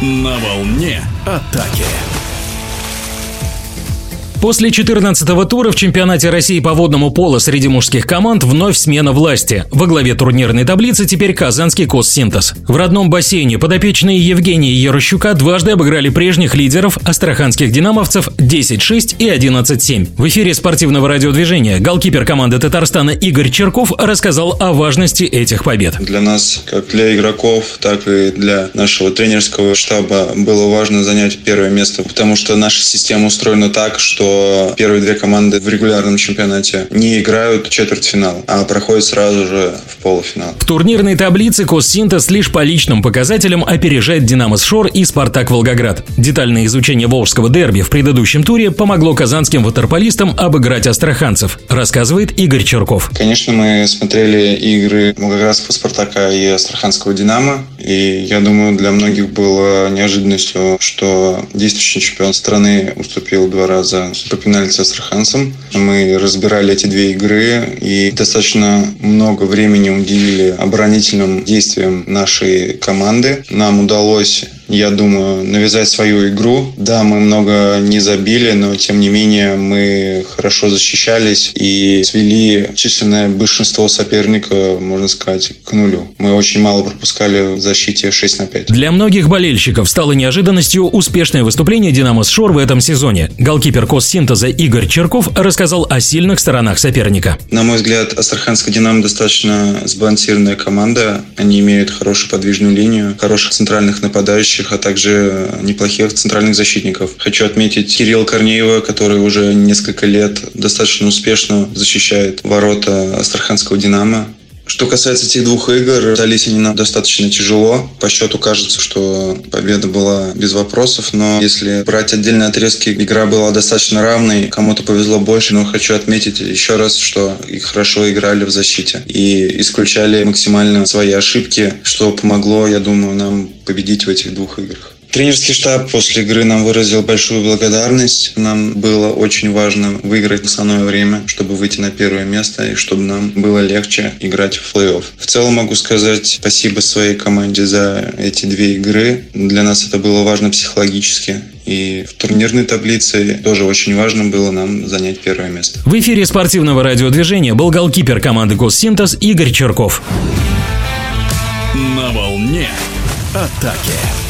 На волне атаки. После 14-го тура в чемпионате России по водному полу среди мужских команд вновь смена власти. Во главе турнирной таблицы теперь казанский Коссинтез. В родном бассейне подопечные Евгения Ярощука дважды обыграли прежних лидеров астраханских динамовцев 10-6 и 11-7. В эфире спортивного радиодвижения голкипер команды Татарстана Игорь Черков рассказал о важности этих побед. Для нас, как для игроков, так и для нашего тренерского штаба было важно занять первое место, потому что наша система устроена так, что первые две команды в регулярном чемпионате не играют четвертьфинал, а проходят сразу же в полуфинал. В турнирной таблице Коссинтез лишь по личным показателям опережает Динамо Шор и Спартак Волгоград. Детальное изучение волжского дерби в предыдущем туре помогло казанским ватерполистам обыграть астраханцев, рассказывает Игорь Черков. Конечно, мы смотрели игры Волгоградского Спартака и Астраханского Динамо, и я думаю, для многих было неожиданностью, что действующий чемпион страны уступил два раза по пенальти с. Мы разбирали эти две игры и достаточно много времени уделили оборонительным действиям нашей команды. Нам удалось я думаю, навязать свою игру. Да, мы много не забили, но тем не менее мы хорошо защищались и свели численное большинство соперника, можно сказать, к нулю. Мы очень мало пропускали в защите 6 на 5. Для многих болельщиков стало неожиданностью успешное выступление «Динамо Шор» в этом сезоне. Голкипер Коссинтеза Игорь Черков рассказал о сильных сторонах соперника. На мой взгляд, Астраханская «Динамо» достаточно сбалансированная команда. Они имеют хорошую подвижную линию, хороших центральных нападающих, нападающих, а также неплохих центральных защитников. Хочу отметить Кирилла Корнеева, который уже несколько лет достаточно успешно защищает ворота Астраханского «Динамо». Что касается этих двух игр, дались они нам достаточно тяжело. По счету кажется, что победа была без вопросов, но если брать отдельные отрезки, игра была достаточно равной. Кому-то повезло больше, но хочу отметить еще раз, что и хорошо играли в защите и исключали максимально свои ошибки, что помогло, я думаю, нам победить в этих двух играх. Тренерский штаб после игры нам выразил большую благодарность. Нам было очень важно выиграть основное время, чтобы выйти на первое место и чтобы нам было легче играть в плей-офф. В целом могу сказать спасибо своей команде за эти две игры. Для нас это было важно психологически. И в турнирной таблице тоже очень важно было нам занять первое место. В эфире спортивного радиодвижения был голкипер команды «Госсинтез» Игорь Черков. На волне атаки.